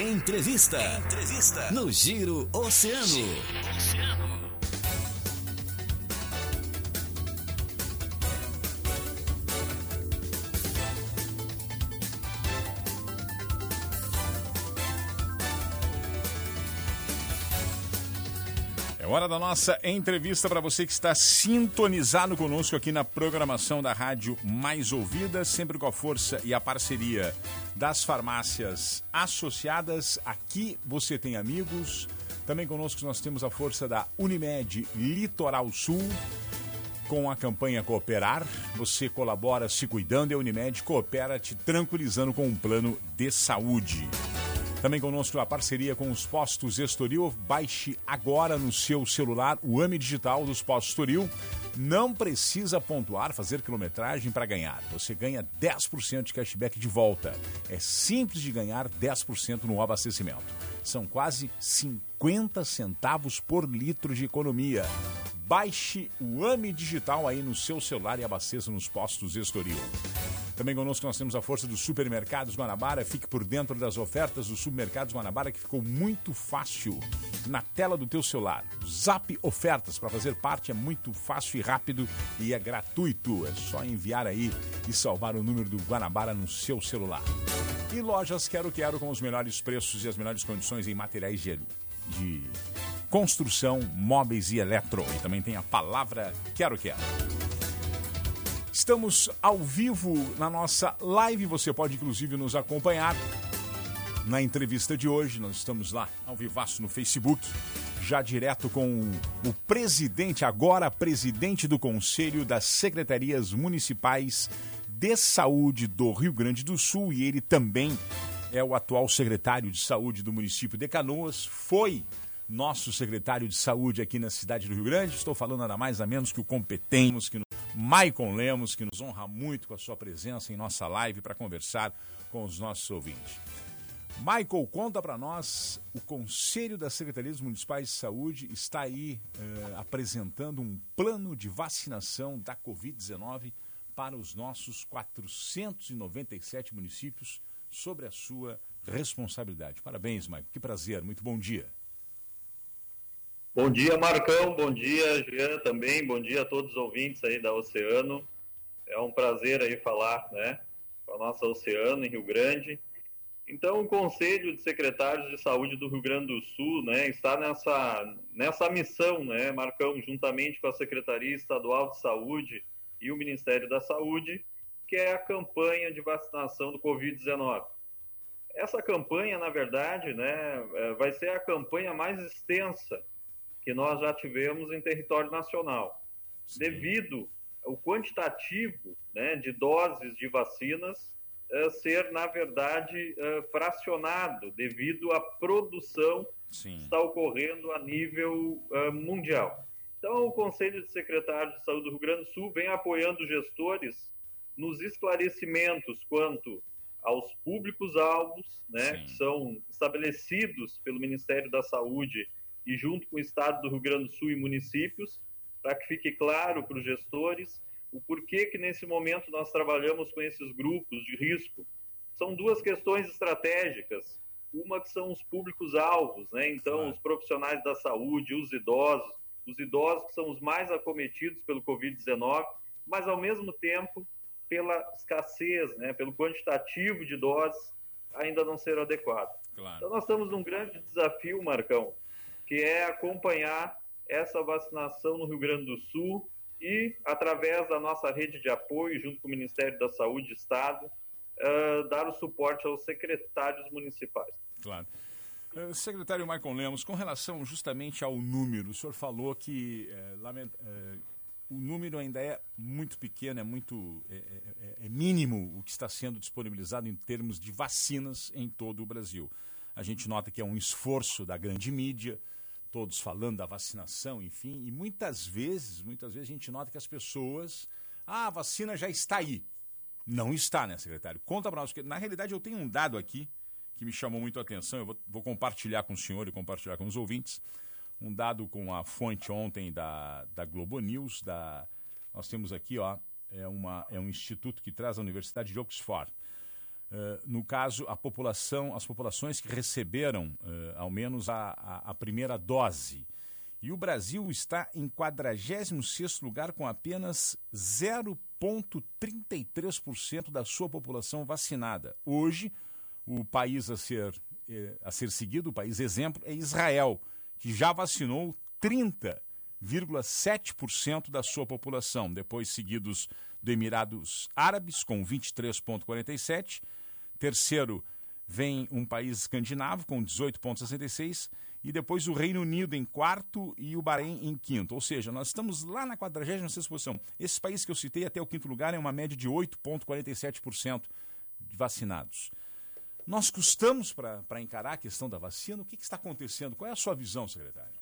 Entrevista. Entrevista. No Giro Oceano. Giro Oceano. Hora da nossa entrevista para você que está sintonizado conosco aqui na programação da Rádio Mais Ouvida, sempre com a força e a parceria das farmácias associadas. Aqui você tem amigos. Também conosco nós temos a força da Unimed Litoral Sul. Com a campanha Cooperar, você colabora se cuidando e a Unimed coopera te tranquilizando com um plano de saúde. Também conosco a parceria com os postos Estoril. Baixe agora no seu celular o AME Digital dos postos Estoril. Não precisa pontuar, fazer quilometragem para ganhar. Você ganha 10% de cashback de volta. É simples de ganhar 10% no abastecimento. São quase 50 centavos por litro de economia. Baixe o AME Digital aí no seu celular e abasteça nos postos Estoril. Também conosco nós temos a força dos supermercados Guanabara. Fique por dentro das ofertas dos supermercados Guanabara, que ficou muito fácil na tela do teu celular. Zap Ofertas, para fazer parte é muito fácil e rápido e é gratuito. É só enviar aí e salvar o número do Guanabara no seu celular. E lojas Quero Quero com os melhores preços e as melhores condições em materiais de, de construção, móveis e eletro. E também tem a palavra Quero Quero. Estamos ao vivo na nossa live, você pode inclusive nos acompanhar na entrevista de hoje. Nós estamos lá ao vivaço no Facebook, já direto com o presidente, agora presidente do Conselho das Secretarias Municipais de Saúde do Rio Grande do Sul e ele também é o atual secretário de Saúde do município de Canoas, foi nosso secretário de Saúde aqui na cidade do Rio Grande. Estou falando nada mais nada menos que o competente, que Maicon Lemos, que nos honra muito com a sua presença em nossa live para conversar com os nossos ouvintes. Michael, conta para nós, o Conselho das Secretarias Municipais de Saúde está aí eh, apresentando um plano de vacinação da Covid-19 para os nossos 497 municípios sobre a sua responsabilidade. Parabéns, Michael. Que prazer, muito bom dia. Bom dia, Marcão. Bom dia, Jean também. Bom dia a todos os ouvintes aí da Oceano. É um prazer aí falar, né, com a nossa Oceano em Rio Grande. Então, o Conselho de Secretários de Saúde do Rio Grande do Sul, né, está nessa nessa missão, né, Marcão, juntamente com a Secretaria Estadual de Saúde e o Ministério da Saúde, que é a campanha de vacinação do COVID-19. Essa campanha, na verdade, né, é, vai ser a campanha mais extensa que nós já tivemos em território nacional, Sim. devido ao quantitativo né, de doses de vacinas uh, ser, na verdade, uh, fracionado devido à produção Sim. que está ocorrendo a nível uh, mundial. Então, o Conselho de Secretários de Saúde do Rio Grande do Sul vem apoiando gestores nos esclarecimentos quanto aos públicos-alvos, né, que são estabelecidos pelo Ministério da Saúde e junto com o Estado do Rio Grande do Sul e municípios, para que fique claro para os gestores o porquê que nesse momento nós trabalhamos com esses grupos de risco. São duas questões estratégicas. Uma que são os públicos-alvos, né? então os profissionais da saúde, os idosos, os idosos que são os mais acometidos pelo Covid-19, mas ao mesmo tempo pela escassez, né? pelo quantitativo de doses ainda não ser adequado. Claro. Então nós estamos num grande desafio, Marcão, que é acompanhar essa vacinação no Rio Grande do Sul e, através da nossa rede de apoio, junto com o Ministério da Saúde e Estado, uh, dar o suporte aos secretários municipais. Claro. Uh, secretário Michael Lemos, com relação justamente ao número, o senhor falou que uh, o número ainda é muito pequeno, é muito é, é, é, mínimo o que está sendo disponibilizado em termos de vacinas em todo o Brasil. A gente nota que é um esforço da grande mídia, todos falando da vacinação, enfim, e muitas vezes, muitas vezes a gente nota que as pessoas, ah, a vacina já está aí. Não está, né, secretário? Conta para nós, porque na realidade eu tenho um dado aqui que me chamou muito a atenção, eu vou, vou compartilhar com o senhor e compartilhar com os ouvintes, um dado com a fonte ontem da, da Globo News, da, nós temos aqui, ó, é, uma, é um instituto que traz a Universidade de Oxford. Uh, no caso, a população, as populações que receberam uh, ao menos a, a, a, primeira dose. E o Brasil está em 46 lugar com apenas 0,33% da sua população vacinada. Hoje, o país a ser, eh, a ser seguido, o país exemplo, é Israel, que já vacinou 30,7% da sua população, depois seguidos do Emirados Árabes, com 23,47%. Terceiro, vem um país escandinavo, com 18,66%. E depois o Reino Unido em quarto e o Bahrein em quinto. Ou seja, nós estamos lá na 46 posição. Esses países que eu citei até o quinto lugar é uma média de 8,47% de vacinados. Nós custamos para encarar a questão da vacina? O que, que, está acontecendo? Qual é a sua visão, secretário?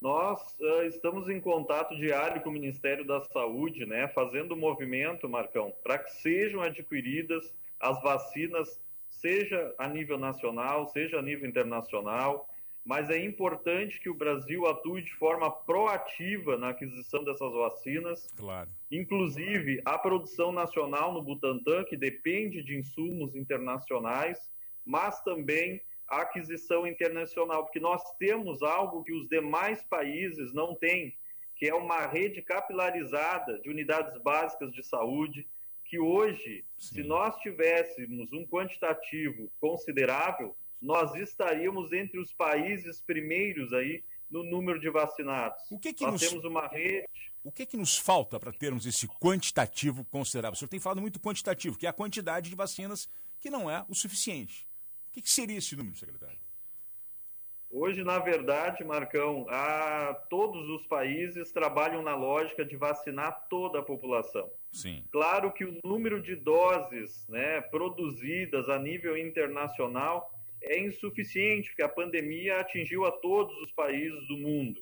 Nós uh, estamos em contato diário com o Ministério da Saúde, né, fazendo o movimento, Marcão, para que sejam adquiridas as vacinas, seja a nível nacional, seja a nível internacional, mas é importante que o Brasil atue de forma proativa na aquisição dessas vacinas. Claro. Inclusive, a produção nacional no Butantan, que depende de insumos internacionais, mas também a aquisição internacional, porque nós temos algo que os demais países não têm, que é uma rede capilarizada de unidades básicas de saúde, que hoje, Sim. se nós tivéssemos um quantitativo considerável, nós estaríamos entre os países primeiros aí no número de vacinados. O que que nós nos... temos uma rede. O que, que nos falta para termos esse quantitativo considerável? O senhor tem falado muito quantitativo, que é a quantidade de vacinas que não é o suficiente. O que, que seria esse número, secretário? Hoje, na verdade, Marcão, a, todos os países trabalham na lógica de vacinar toda a população. Sim. Claro que o número de doses né, produzidas a nível internacional é insuficiente, porque a pandemia atingiu a todos os países do mundo.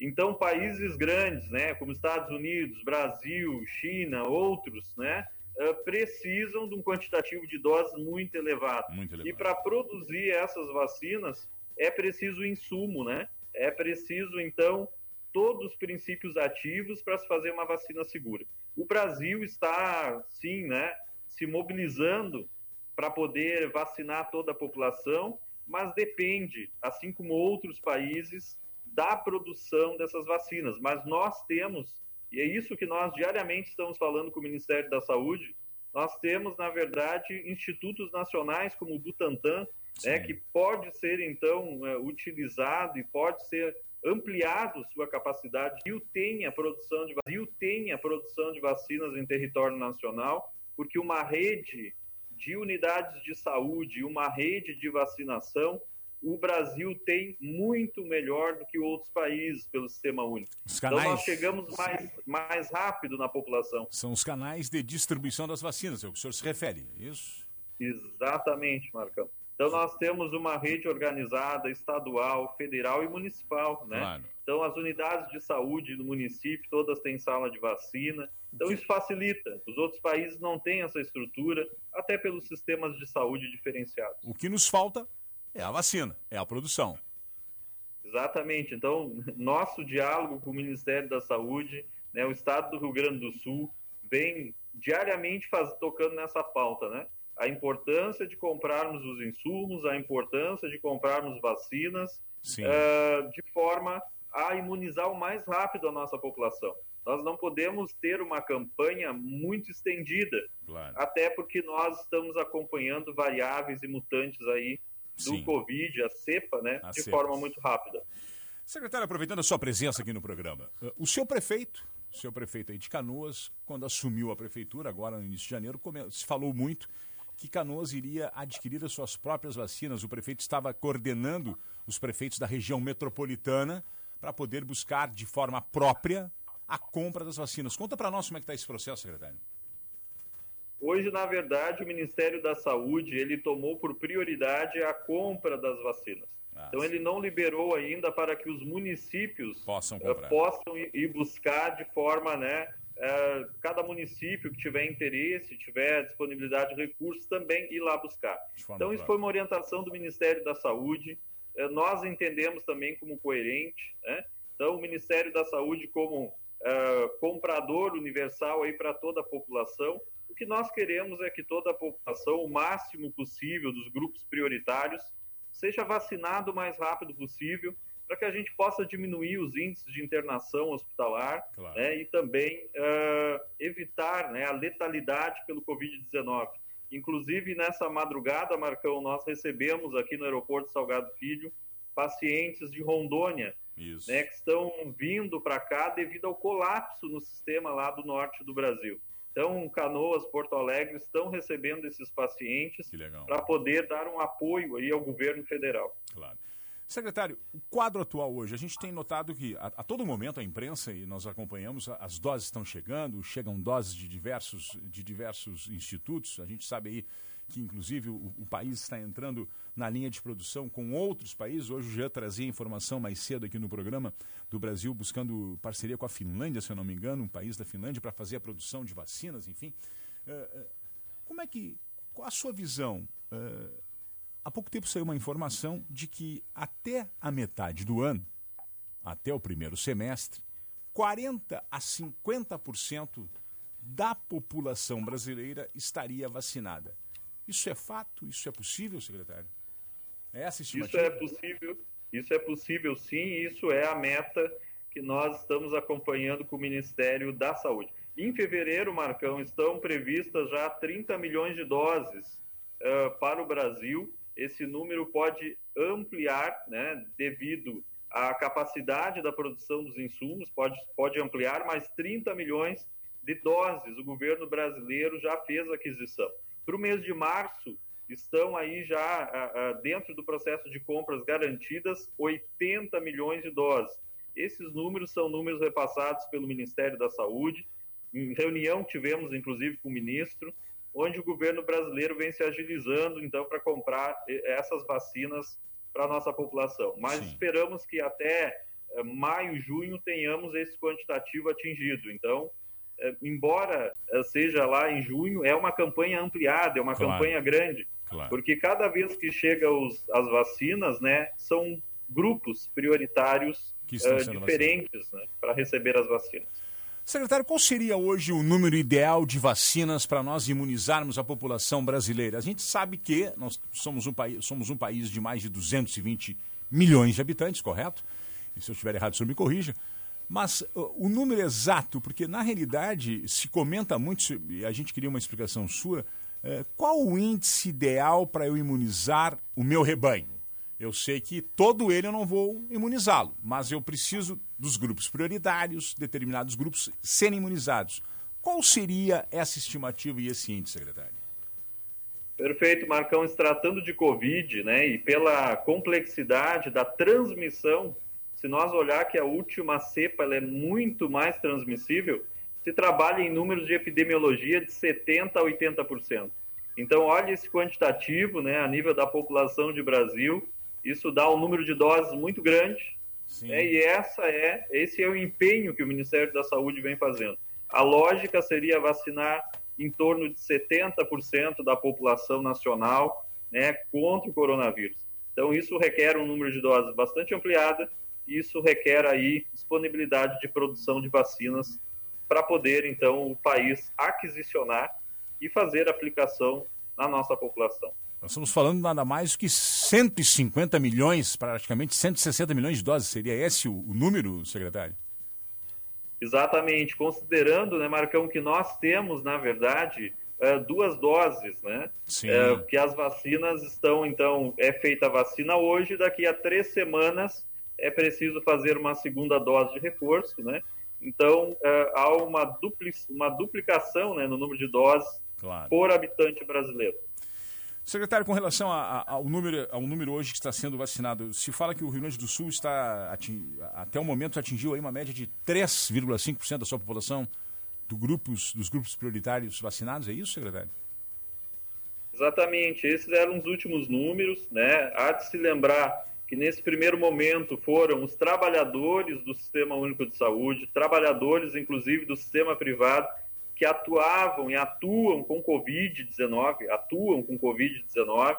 Então, países grandes, né, como Estados Unidos, Brasil, China, outros, né, eh, precisam de um quantitativo de doses muito elevado. Muito elevado. E para produzir essas vacinas é preciso insumo, né? É preciso então todos os princípios ativos para se fazer uma vacina segura. O Brasil está, sim, né, se mobilizando para poder vacinar toda a população, mas depende, assim como outros países, da produção dessas vacinas. Mas nós temos e é isso que nós diariamente estamos falando com o Ministério da Saúde. Nós temos, na verdade, institutos nacionais como o Butantan, né, que pode ser, então, é, utilizado e pode ser ampliado sua capacidade. E o tem a produção de Brasil tem a produção de vacinas em território nacional, porque uma rede de unidades de saúde, uma rede de vacinação o Brasil tem muito melhor do que outros países pelo sistema único. Então nós chegamos mais, mais rápido na população. São os canais de distribuição das vacinas, é o que o senhor se refere, é isso? Exatamente, Marcão. Então nós temos uma rede organizada, estadual, federal e municipal, né? Claro. Então as unidades de saúde do município todas têm sala de vacina. Então isso facilita. Os outros países não têm essa estrutura, até pelos sistemas de saúde diferenciados. O que nos falta é a vacina, é a produção. Exatamente. Então, nosso diálogo com o Ministério da Saúde, né, o Estado do Rio Grande do Sul, vem diariamente faz, tocando nessa pauta, né? A importância de comprarmos os insumos, a importância de comprarmos vacinas, uh, de forma a imunizar o mais rápido a nossa população. Nós não podemos ter uma campanha muito estendida, claro. até porque nós estamos acompanhando variáveis e mutantes aí do Sim. Covid, a cepa, né, a de cepa. forma muito rápida. Secretário, aproveitando a sua presença aqui no programa, eh, o seu prefeito, o seu prefeito aí de Canoas, quando assumiu a prefeitura, agora no início de janeiro, se falou muito que Canoas iria adquirir as suas próprias vacinas. O prefeito estava coordenando os prefeitos da região metropolitana para poder buscar de forma própria a compra das vacinas. Conta para nós como é que está esse processo, secretário. Hoje, na verdade, o Ministério da Saúde ele tomou por prioridade a compra das vacinas. Ah, então, ele não liberou ainda para que os municípios possam, uh, possam ir buscar de forma, né, uh, cada município que tiver interesse, tiver disponibilidade de recursos, também ir lá buscar. Então, isso foi uma orientação do Ministério da Saúde. Uh, nós entendemos também como coerente. Né? Então, o Ministério da Saúde como comprador universal aí para toda a população, o que nós queremos é que toda a população, o máximo possível dos grupos prioritários, seja vacinado o mais rápido possível, para que a gente possa diminuir os índices de internação hospitalar claro. né, e também uh, evitar né, a letalidade pelo Covid-19. Inclusive, nessa madrugada, Marcão, nós recebemos aqui no aeroporto Salgado Filho pacientes de Rondônia né, que estão vindo para cá devido ao colapso no sistema lá do norte do Brasil. Então, Canoas, Porto Alegre estão recebendo esses pacientes para poder dar um apoio aí ao governo federal. Claro. Secretário, o quadro atual hoje, a gente tem notado que a, a, todo momento a imprensa, e nós acompanhamos, as doses estão chegando, chegam doses de diversos, de diversos institutos, a gente sabe aí que inclusive o, o, país está entrando na linha de produção com outros países. Hoje já trazia informação mais cedo aqui no programa do Brasil buscando parceria com a Finlândia, se eu não me engano, um país da Finlândia para fazer a produção de vacinas, enfim. Uh, como é que, qual a sua visão? Uh, há pouco tempo saiu uma informação de que até a metade do ano, até o primeiro semestre, 40 a 50% da população brasileira estaria vacinada. Isso é fato? Isso é possível, secretário? É? Isso é possível, isso é possível sim, isso é a meta que nós estamos acompanhando com o Ministério da Saúde. Em fevereiro, Marcão, estão previstas já 30 milhões de doses uh, para o Brasil. Esse número pode ampliar, né, devido à capacidade da produção dos insumos, pode, pode ampliar, mais 30 milhões de doses o governo brasileiro já fez aquisição. Para o mês de março, estão aí já dentro do processo de compras garantidas 80 milhões de doses. Esses números são números repassados pelo Ministério da Saúde. Em reunião tivemos, inclusive, com o ministro, onde o governo brasileiro vem se agilizando, então, para comprar essas vacinas para a nossa população. Mas Sim. esperamos que até eh, maio, junho, tenhamos esse quantitativo atingido. Então, embora é, seja lá em junho, é uma campanha ampliada, é uma claro. campanha grande, claro. porque cada vez que chegam as vacinas, né, são grupos prioritários uh, diferentes né, para receber as vacinas. Secretário, qual seria hoje o número ideal de vacinas para nós imunizarmos a população brasileira? A gente sabe que nós somos um, país, somos um país de mais de 220 milhões de habitantes, correto? E se eu estiver errado, o senhor me corrija. Mas o número exato, porque na realidade se comenta muito, e a gente queria uma explicação sua, uh, qual o índice ideal para eu imunizar o meu rebanho? Eu sei que todo ele eu não vou imunizá-lo, mas eu preciso dos grupos prioritários, determinados grupos serem imunizados. Qual seria essa estimativa e esse índice, secretário? Perfeito, Marcão. Se tratando de Covid, né, e pela complexidade da transmissão se nós olhar que a última cepa é muito mais transmissível, se trabalha em números de epidemiologia de 70% a 80%. Então, olha esse quantitativo, né, a nível da população de Brasil, isso dá um número de doses muito grande, né, e essa é, esse é o empenho que o Ministério da Saúde vem fazendo. A lógica seria vacinar em torno de 70% da população nacional né, contra o coronavírus. Então, isso requer um número de doses bastante ampliada, isso requer aí disponibilidade de produção de vacinas para poder, então, o país aquisicionar e fazer aplicação na nossa população. Nós estamos falando nada mais do que 150 milhões, praticamente 160 milhões de doses. Seria esse o, número, secretário? Exatamente. Considerando, né, Marcão, que nós temos, na verdade, é, duas doses, né? Sim. É, que as vacinas estão, então, é feita a vacina hoje, daqui a três semanas é preciso fazer uma segunda dose de reforço, né? Então, é, há uma, dupli uma duplicação né, no número de doses claro. por habitante brasileiro. Secretário, com relação a, a, ao, número, ao número hoje que está sendo vacinado, se fala que o Rio Grande do Sul está, até o momento, atingiu aí uma média de 3,5% da sua população do grupos, dos grupos prioritários vacinados, é isso, secretário? Exatamente, esses eram os últimos números, né? Há de se lembrar que nesse primeiro momento foram os trabalhadores do Sistema Único de Saúde, trabalhadores inclusive do sistema privado, que atuavam e atuam com Covid-19, atuam com Covid-19,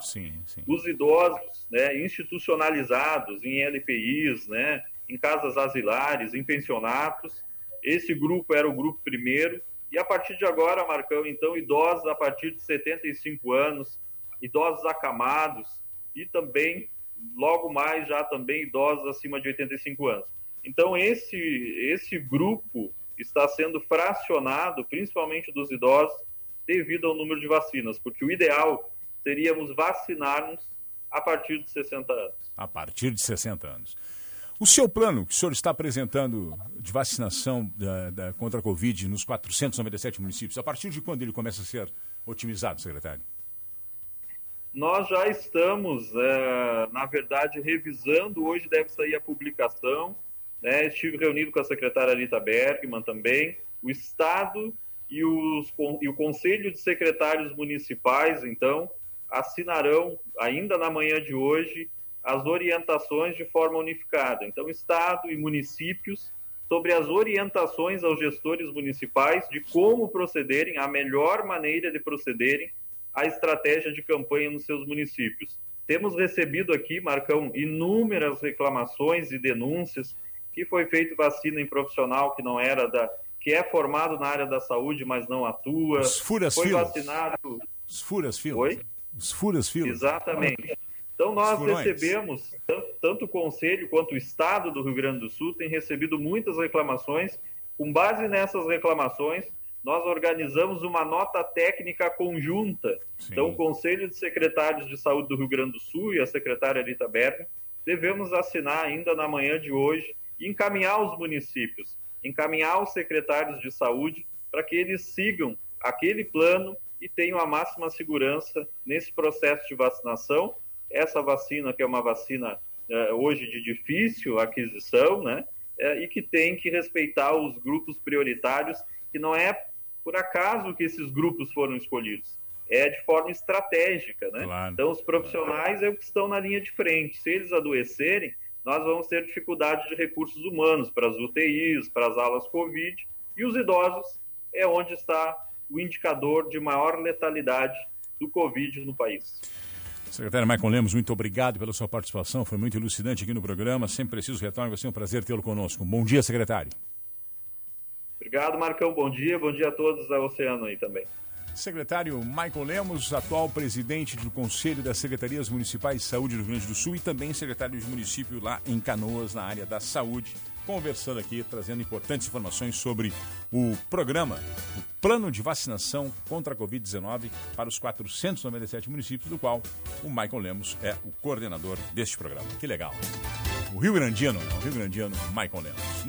os idosos né, institucionalizados em LPIs, né, em casas asilares, em pensionatos. Esse grupo era o grupo primeiro, E a partir de agora, Marcão, então, idosos a partir de 75 anos, idosos acamados e também, logo mais, já também idosos acima de 85 anos. Então, esse, esse grupo está sendo fracionado, principalmente dos idosos, devido ao número de vacinas, porque o ideal seríamos vacinar-nos a partir de 60 anos. A partir de 60 anos. O seu plano que o senhor está apresentando de vacinação da, da, contra a Covid nos 497 municípios, a partir de quando ele começa a ser otimizado, secretário? Nós já estamos, é, na verdade, revisando. Hoje deve sair a publicação. Né? Estive reunido com a secretária Rita Bergman também. O Estado e, os, e o Conselho de Secretários Municipais, então, assinarão, ainda na manhã de hoje, as orientações de forma unificada. Então, Estado e municípios sobre as orientações aos gestores municipais de como procederem, a melhor maneira de procederem à estratégia de campanha nos seus municípios. Temos recebido aqui, Marcão, inúmeras reclamações e denúncias que foi feito vacina em profissional que não era da que é formado na área da saúde, mas não atua. Os furas foi filas. vacinado. Os furas filas. Oi? Os furas filas. Exatamente. Então, nós recebemos, tanto, tanto o Conselho quanto o Estado do Rio Grande do Sul tem recebido muitas reclamações. Com base nessas reclamações, nós organizamos uma nota técnica conjunta. Sim. Então, o Conselho de Secretários de Saúde do Rio Grande do Sul e a secretária Rita Berger devemos assinar ainda na manhã de hoje e encaminhar os municípios, encaminhar os secretários de saúde para que eles sigam aquele plano e tenham a máxima segurança nesse processo de vacinação essa vacina, que é uma vacina é, hoje de difícil aquisição, né? É, e que tem que respeitar os grupos prioritários, que não é por acaso que esses grupos foram escolhidos, é de forma estratégica, né? Claro. Então, os profissionais é o que estão na linha de frente. Se eles adoecerem, nós vamos ter dificuldade de recursos humanos para as UTIs, para as alas Covid, e os idosos é onde está o indicador de maior letalidade do Covid no país. Secretário Maicon Lemos, muito obrigado pela sua participação, foi muito elucidante aqui no programa. Sempre preciso retorno, vai ser um prazer tê-lo conosco. Bom dia, secretário. Obrigado, Marcão. Bom dia. Bom dia a todos da Oceano aí também. Secretário Michael Lemos, atual presidente do Conselho das Secretarias Municipais de Saúde do Rio Grande do Sul e também secretário de município lá em Canoas, na área da saúde, conversando aqui, trazendo importantes informações sobre o programa, o plano de vacinação contra a Covid-19 para os 497 municípios, do qual o Michael Lemos é o coordenador deste programa. Que legal. O Rio Grandiano, né? o Rio Grandiano Michael Lemos.